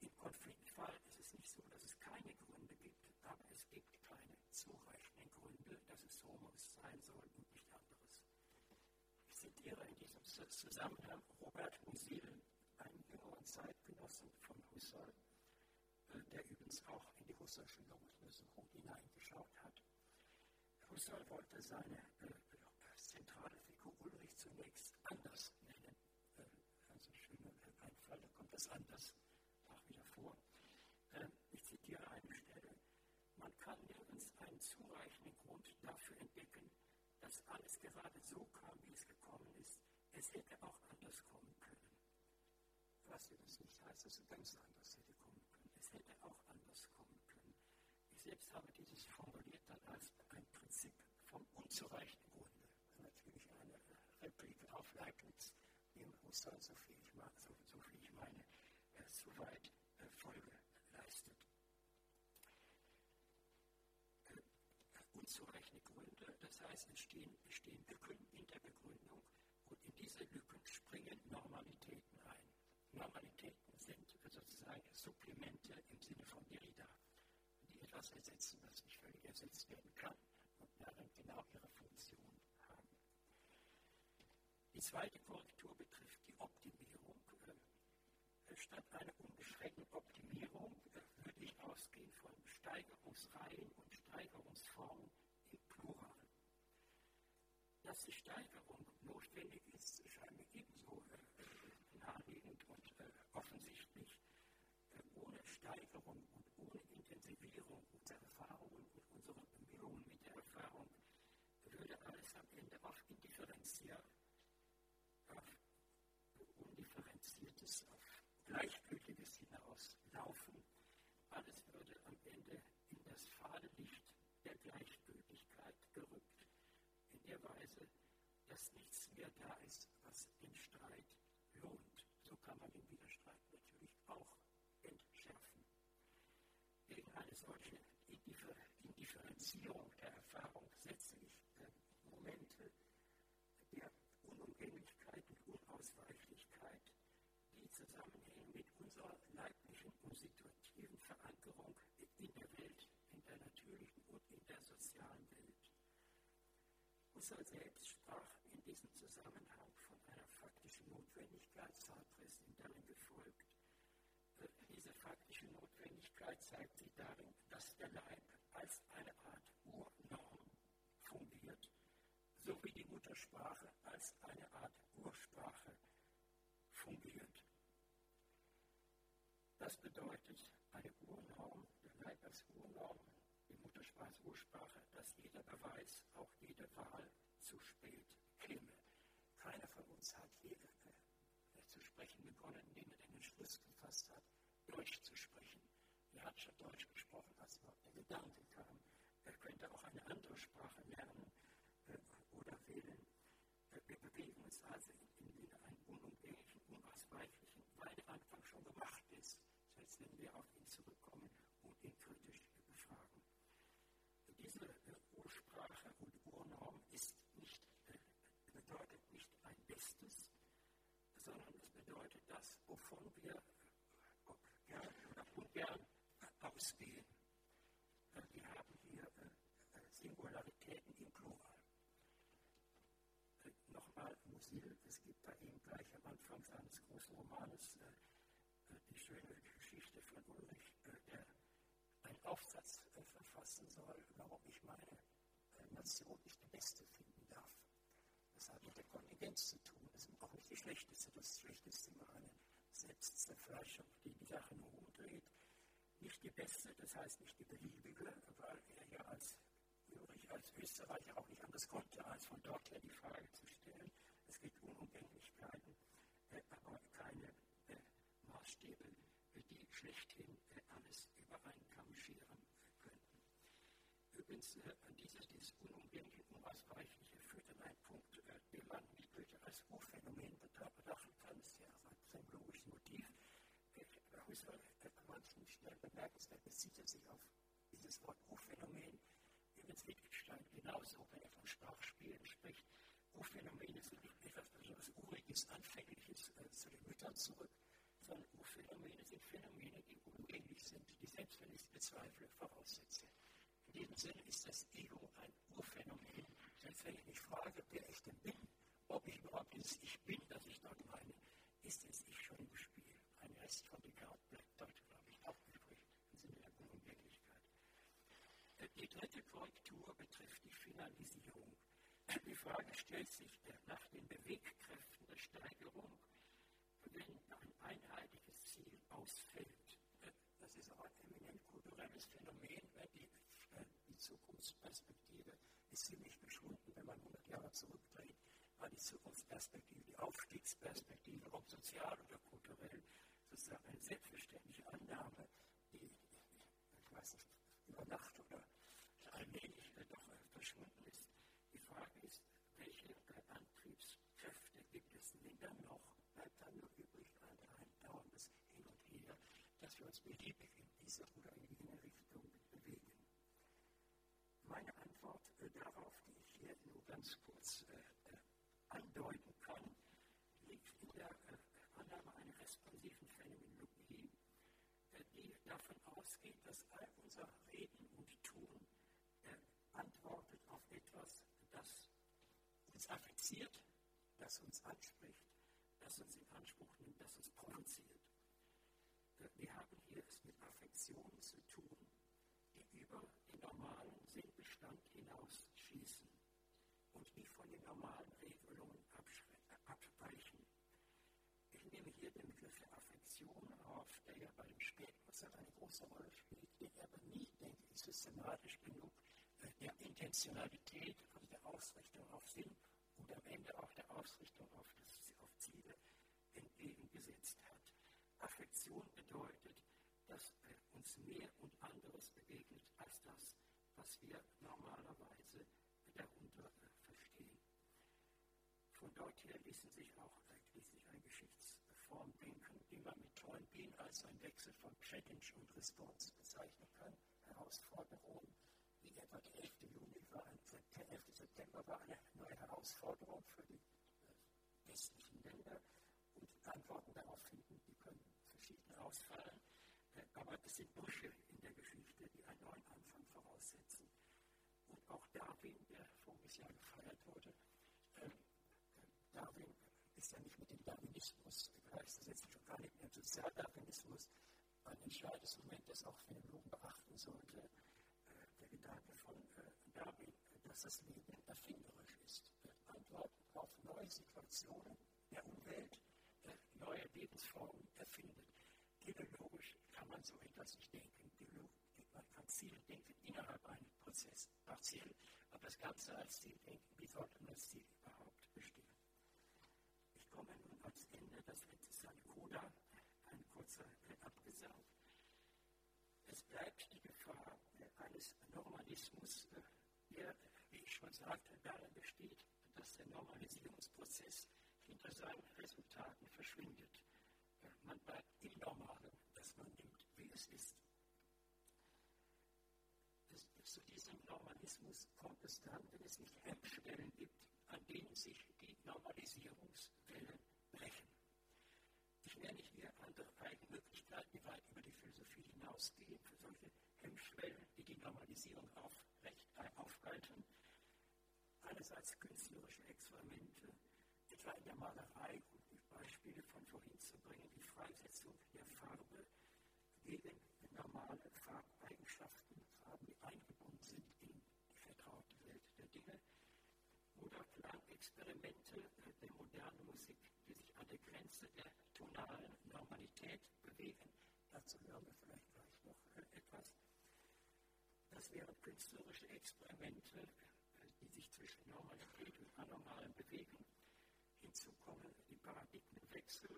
Im Konfliktfall ist es nicht so, dass es keine Gründe gibt, aber es gibt keine zureichenden Gründe, dass es so muss sein soll und nicht anderes. Ich zitiere in diesem Zusammenhang Robert Musil, einen jüngeren Zeitgenossen von Husserl, äh, der übrigens auch in die Husserlsche Untersuchung hineingeschaut hat. Husserl wollte seine äh, zentrale Figur Ulrich zunächst anders nennen. Äh, also schöner Einfall, da kommt das anders auch wieder vor. Äh, ich zitiere eine Stelle. Man kann nirgends einen zureichenden Grund dafür entdecken, dass alles gerade so kam, wie es gekommen ist. Es hätte auch anders kommen können. Was übrigens nicht heißt, dass es ganz anders hätte kommen hätte auch anders kommen können. Ich selbst habe dieses formuliert dann als ein Prinzip vom unzureichenden Grunde. Natürlich eine Replik auf Leibniz, dem Husserl, so viel ich, so, so viel ich meine, äh, zu weit äh, Folge leistet. Äh, unzureichende Gründe, das heißt, es stehen, bestehen Lücken in der Begründung und in diese Lücken springen Normalitäten. Normalitäten sind sozusagen Supplemente im Sinne von Derrida, die etwas ersetzen, was nicht völlig ersetzt werden kann und darin genau ihre Funktion haben. Die zweite Korrektur betrifft die Optimierung. Äh, statt einer unbeschränkten Optimierung äh, würde ich ausgehen von Steigerungsreihen und Steigerungsformen im Plural. Dass die Steigerung notwendig ist, Steigerung und ohne Intensivierung unserer Erfahrungen und unserer Bemühungen mit der Erfahrung würde alles am Ende auf Indifferenzier, auf Undifferenziertes, auf Gleichgültiges hinauslaufen. Alles würde am Ende in das fahle Licht der Gleichgültigkeit gerückt, in der Weise, dass nichts mehr da ist, was den Streit lohnt. So kann man den Widerstreit natürlich auch entschärfen. Gegen eine solche Indifferenzierung der Erfahrung setze ich äh, Momente der Unumgänglichkeit und Unausweichlichkeit, die zusammenhängen mit unserer leiblichen und situativen Verankerung in der Welt, in der natürlichen und in der sozialen Welt. Husserl selbst sprach in diesem Zusammenhang von einer faktischen Notwendigkeit, Sartre ist ihm darin gefolgt. Äh, diese faktische Notwendigkeit darin, dass der Leib als eine Art Urnorm fungiert, sowie die Muttersprache als eine Art Ursprache fungiert. Das bedeutet eine Urnorm, der Leib als Urnorm, die Muttersprache als Ursprache, dass jeder Beweis, auch jede Wahl zu spät käme. Keiner von uns hat je äh, zu sprechen begonnen, indem er den Entschluss gefasst hat, Deutsch zu sprechen. Er hat schon Deutsch gesprochen, als der Gedanke kam. Er könnte auch eine andere Sprache lernen äh, oder wählen. Äh, wir bewegen uns also in, in einen unumgänglichen, unausweichlichen, weil der Anfang schon gemacht ist, selbst wenn wir auf ihn zurückkommen und ihn kritisch befragen. Diese äh, Ursprache und Urnorm ist nicht, bedeutet nicht ein Bestes, sondern es bedeutet das, wovon wir, ob gern oder ungern, ausgehen. Wir haben hier Singularitäten im Plural. Nochmal Musil, es gibt bei ihm gleich am Anfang seines großen Romanes die schöne Geschichte von Ulrich, der einen Aufsatz verfassen soll, warum ich meine Nation nicht die beste finden darf. Das hat mit der Kontingenz zu tun. Das ist auch nicht die schlechteste. Das Schlechteste war eine Selbstzerfleischung, die die Sache nur umdreht. Nicht die beste, das heißt nicht die beliebige, weil er ja als als Österreicher auch nicht anders konnte, als von dort her die Frage zu stellen. Es gibt Unumgänglichkeiten, aber keine Maßstäbe, die schlechthin alles über scheren könnten. Übrigens, dieses, dieses unumgängliche, unausweichliche führt an einen Punkt, den man Goethe als Urphänomen betrachten kann. Ist ja sein logisches Motiv. An manchen Stellen bemerkenswert bezieht er sich auf dieses Wort Urphänomen. Übrigens Wittgenstein genauso, wenn er von Sprachspielen spricht. Urphänomene sind nicht etwas besonders Uriges, Anfängliches äh, zu den Müttern zurück, sondern Urphänomene sind Phänomene, die unumgänglich sind, die selbst wenn ich es bezweifle, voraussetze. In diesem Sinne ist das Ego ein Urphänomen. Selbst wenn ich mich frage, wer ich denn bin, ob ich überhaupt dieses Ich bin, das ich dort meine, ist das Ich. Von Descartes bleibt auch übrig im Sinne der Unumgänglichkeit. Die dritte Korrektur betrifft die Finalisierung. Die Frage stellt sich nach den Bewegkräften der Steigerung, wenn ein einheitliches Ziel ausfällt. Das ist auch ein eminent kulturelles Phänomen, weil die, die Zukunftsperspektive ist ziemlich geschwunden, wenn man 100 Jahre zurückdreht, war die Zukunftsperspektive, die Aufstiegsperspektive, ob sozial oder kulturell, sozusagen eine selbstverständliche Annahme, die, ich weiß nicht, über Nacht oder allmählich doch verschwunden ist. Die Frage ist, welche Antriebskräfte gibt es denn dann noch? Bleibt dann nur übrig ein, ein dauerndes Hin und Her, dass wir uns beliebig in diese oder in jene Richtung bewegen? Meine Antwort äh, darauf, die ich hier nur ganz kurz äh, andeuten kann, liegt in der äh, Annahme einer responsiven Phänomenologie, die ausgeht, dass all unser Reden und Tun antwortet auf etwas, das uns affiziert, das uns anspricht, das uns in Anspruch nimmt, das uns provoziert. Wir haben hier es mit Affektionen zu tun, die über den normalen Sinnbestand hinausschießen und die von den normalen Regelungen abweichen. Ich nehme hier den Begriff der Affektion auf, der ja bei dem Spätnutzer eine große Rolle spielt, der aber nie, denke ich, systematisch genug der Intentionalität, also der Ausrichtung auf Sinn und am Ende auch der Ausrichtung auf, das, auf Ziele entgegengesetzt hat. Affektion bedeutet, dass uns mehr und anderes begegnet als das, was wir normalerweise darunter verstehen. Von dort her ließen sich auch schließlich eine Geschichtsform denken, die man mit Toynbee als ein Wechsel von Challenge und Response bezeichnen kann. Herausforderungen wie etwa der 11. Juni war der 11. September war eine neue Herausforderung für die äh, westlichen Länder und Antworten darauf finden, die können verschieden ausfallen. Äh, aber es sind Brüche in der Geschichte, die einen neuen Anfang voraussetzen. Und auch Darwin, der voriges Jahr gefeiert wurde, äh, Darwin ist ja nicht mit dem Darwinismus gleichzusetzen, schon gar nicht mit dem Sozialdarwinismus. Ein entscheidendes Moment, das auch Phänomen beachten sollte Gedanke von äh, Darwin, dass das Leben erfinderisch ist. Antworten auf neue Situationen der Umwelt, äh, neue Lebensformen erfindet. Teleologisch kann man so etwas nicht denken. Man kann Ziele denken innerhalb eines Prozesses, partiell, aber das Ganze als Ziel denken, wie sollte man das Ziel überhaupt bestimmen? Ich komme nun als Ende, das eine Coda, ein kurzer Abgesang. Es bleibt die Gefahr, eines Normalismus, äh, der, wie ich schon sagte, darin besteht, dass der Normalisierungsprozess hinter seinen Resultaten verschwindet. Äh, man bleibt im Normalen, das man nimmt, wie es ist. zu diesem Normalismus kommt es dann, wenn es nicht Hemmschwellen gibt, an denen sich die Normalisierungswellen brechen. Ich nenne hier andere Eigenmöglichkeiten, die weit über die Philosophie hinausgehen, für solche Hemmschwellen, die die Normalisierung aufrecht, äh, aufhalten. Einerseits künstlerische Experimente, etwa in der Malerei, um die Beispiele von vorhin zu bringen, die Freisetzung der Farbe gegen normale Farbeigenschaften, Farben, die eingebunden sind in die vertraute Welt der Dinge. Oder Klangexperimente äh, der modernen Musik, die sich an der Grenze der tonalen Normalität bewegen. Dazu hören wir vielleicht gleich noch äh, etwas. Das wären künstlerische Experimente, zwischen Normalität und Anormalen bewegen. Hinzu kommen die Paradigmenwechsel,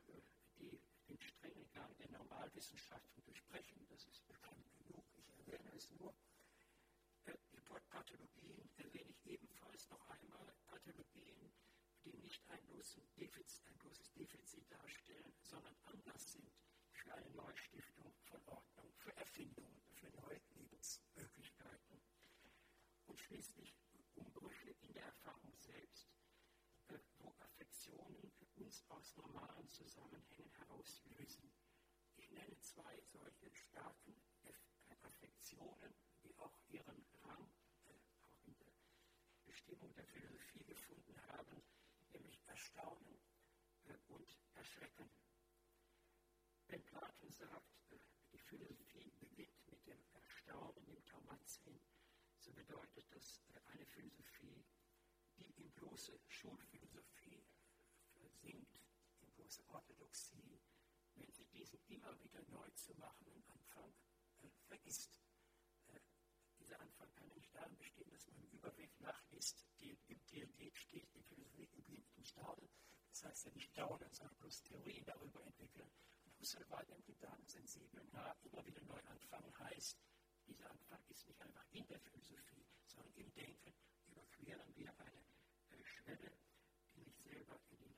die den strengen Gang der Normalwissenschaften durchbrechen. Das ist bekannt genug, ich erwähne es nur. Die Pathologien erwähne ich ebenfalls noch einmal. Pathologien, die nicht ein, Defizit, ein bloßes Defizit darstellen, sondern Anlass sind für eine Neustiftung von Ordnung, für Erfindungen, für neue Lebensmöglichkeiten. Und schließlich Umbrüche in der Erfahrung selbst, äh, wo Affektionen uns aus normalen Zusammenhängen herauslösen. Ich nenne zwei solche starken Affektionen, die auch ihren Rang äh, auch in der Bestimmung der Philosophie gefunden haben, nämlich Erstaunen äh, und Erschrecken. Wenn Platon sagt, äh, die Philosophie beginnt mit dem Erstaunen, dem Taumazien, so bedeutet das äh, eine Philosophie, die in bloße Schulphilosophie versinkt, in bloße Orthodoxie, wenn sie diesen immer wieder neu zu machenden Anfang äh, vergisst. Äh, dieser Anfang kann nicht darin bestehen, dass man im Überweg nachliest. Die, Im Dialekt steht die Philosophie im blinden Staunen. Das heißt ja nicht dauern, sondern bloß Theorien darüber entwickeln. Husserl war dem Gedanken sensibel nah, immer wieder neu anfangen heißt, dieser Anfang ist nicht einfach in der Philosophie, sondern im Denken überqueren wir eine äh, Schwelle, die nicht selber in die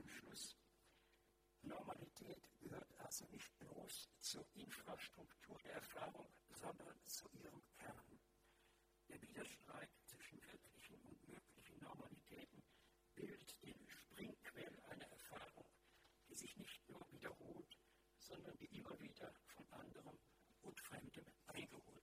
zum Schluss. Normalität gehört also nicht bloß zur Infrastruktur der Erfahrung, sondern zu ihrem Kern. Der Widerstreit zwischen wirklichen und möglichen Normalitäten bildet den Springquell einer Erfahrung, die sich nicht nur wiederholt, sondern die immer wieder von anderem und Fremdem eingeholt